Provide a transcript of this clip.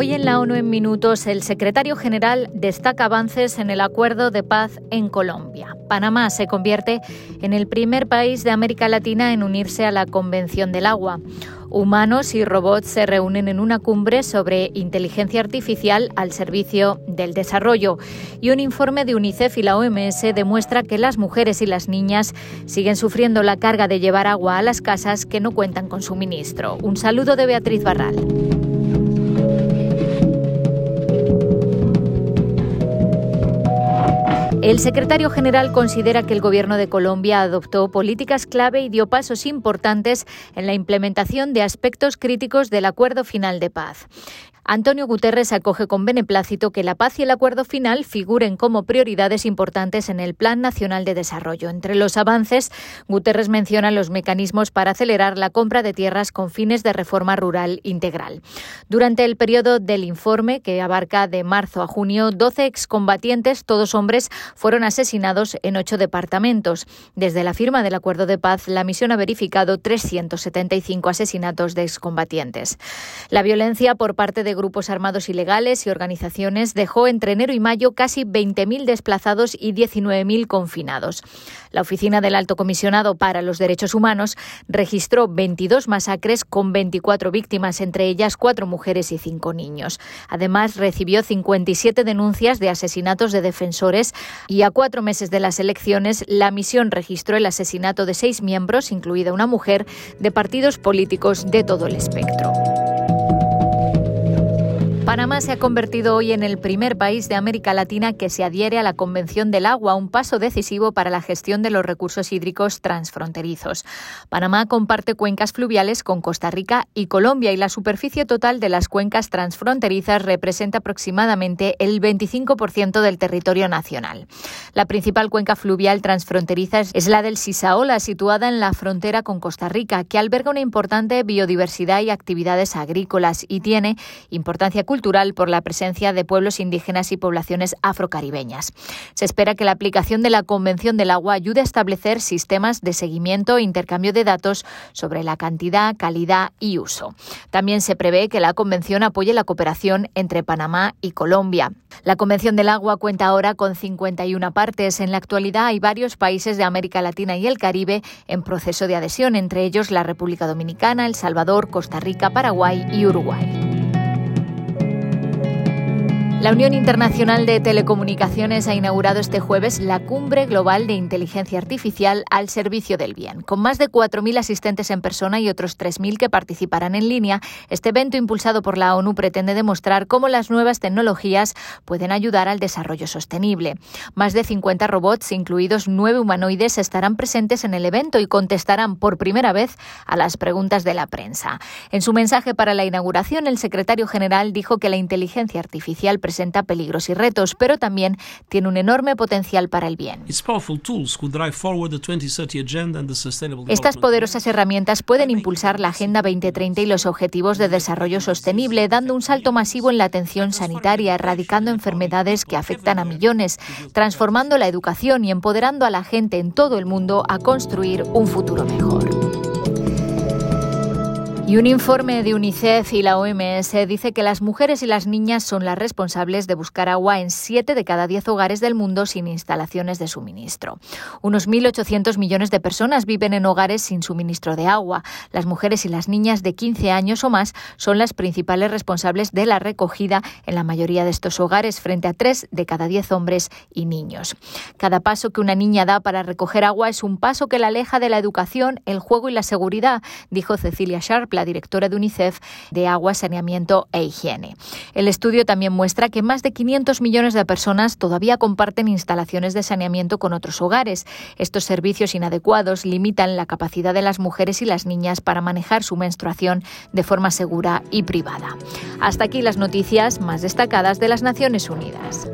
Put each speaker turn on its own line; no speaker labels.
Hoy en la ONU en minutos el secretario general destaca avances en el acuerdo de paz en Colombia. Panamá se convierte en el primer país de América Latina en unirse a la Convención del Agua. Humanos y robots se reúnen en una cumbre sobre inteligencia artificial al servicio del desarrollo. Y un informe de UNICEF y la OMS demuestra que las mujeres y las niñas siguen sufriendo la carga de llevar agua a las casas que no cuentan con suministro. Un saludo de Beatriz Barral. El secretario general considera que el Gobierno de Colombia adoptó políticas clave y dio pasos importantes en la implementación de aspectos críticos del acuerdo final de paz. Antonio Guterres acoge con beneplácito que la paz y el acuerdo final figuren como prioridades importantes en el Plan Nacional de Desarrollo. Entre los avances, Guterres menciona los mecanismos para acelerar la compra de tierras con fines de reforma rural integral. Durante el periodo del informe, que abarca de marzo a junio, 12 excombatientes, todos hombres, fueron asesinados en ocho departamentos. Desde la firma del acuerdo de paz, la misión ha verificado 375 asesinatos de excombatientes. La violencia por parte de grupos armados ilegales y organizaciones dejó entre enero y mayo casi 20.000 desplazados y 19.000 confinados. La Oficina del Alto Comisionado para los Derechos Humanos registró 22 masacres con 24 víctimas, entre ellas cuatro mujeres y cinco niños. Además, recibió 57 denuncias de asesinatos de defensores y a cuatro meses de las elecciones, la misión registró el asesinato de seis miembros, incluida una mujer, de partidos políticos de todo el espectro. Panamá se ha convertido hoy en el primer país de América Latina que se adhiere a la Convención del Agua, un paso decisivo para la gestión de los recursos hídricos transfronterizos. Panamá comparte cuencas fluviales con Costa Rica y Colombia y la superficie total de las cuencas transfronterizas representa aproximadamente el 25% del territorio nacional. La principal cuenca fluvial transfronteriza es la del Sisaola, situada en la frontera con Costa Rica, que alberga una importante biodiversidad y actividades agrícolas y tiene importancia cultural por la presencia de pueblos indígenas y poblaciones afrocaribeñas. Se espera que la aplicación de la Convención del Agua ayude a establecer sistemas de seguimiento e intercambio de datos sobre la cantidad, calidad y uso. También se prevé que la Convención apoye la cooperación entre Panamá y Colombia. La Convención del Agua cuenta ahora con 51 partes. En la actualidad hay varios países de América Latina y el Caribe en proceso de adhesión, entre ellos la República Dominicana, El Salvador, Costa Rica, Paraguay y Uruguay. La Unión Internacional de Telecomunicaciones ha inaugurado este jueves la Cumbre Global de Inteligencia Artificial al Servicio del Bien. Con más de 4.000 asistentes en persona y otros 3.000 que participarán en línea, este evento impulsado por la ONU pretende demostrar cómo las nuevas tecnologías pueden ayudar al desarrollo sostenible. Más de 50 robots, incluidos nueve humanoides, estarán presentes en el evento y contestarán por primera vez a las preguntas de la prensa. En su mensaje para la inauguración, el secretario general dijo que la inteligencia artificial presenta peligros y retos, pero también tiene un enorme potencial para el bien. Estas poderosas herramientas pueden impulsar la Agenda 2030 y los objetivos de desarrollo sostenible, dando un salto masivo en la atención sanitaria, erradicando enfermedades que afectan a millones, transformando la educación y empoderando a la gente en todo el mundo a construir un futuro mejor. Y un informe de UNICEF y la OMS dice que las mujeres y las niñas son las responsables de buscar agua en 7 de cada 10 hogares del mundo sin instalaciones de suministro. Unos 1.800 millones de personas viven en hogares sin suministro de agua. Las mujeres y las niñas de 15 años o más son las principales responsables de la recogida en la mayoría de estos hogares, frente a 3 de cada 10 hombres y niños. Cada paso que una niña da para recoger agua es un paso que la aleja de la educación, el juego y la seguridad, dijo Cecilia Sharp, la directora de UNICEF de Agua, Saneamiento e Higiene. El estudio también muestra que más de 500 millones de personas todavía comparten instalaciones de saneamiento con otros hogares. Estos servicios inadecuados limitan la capacidad de las mujeres y las niñas para manejar su menstruación de forma segura y privada. Hasta aquí las noticias más destacadas de las Naciones Unidas.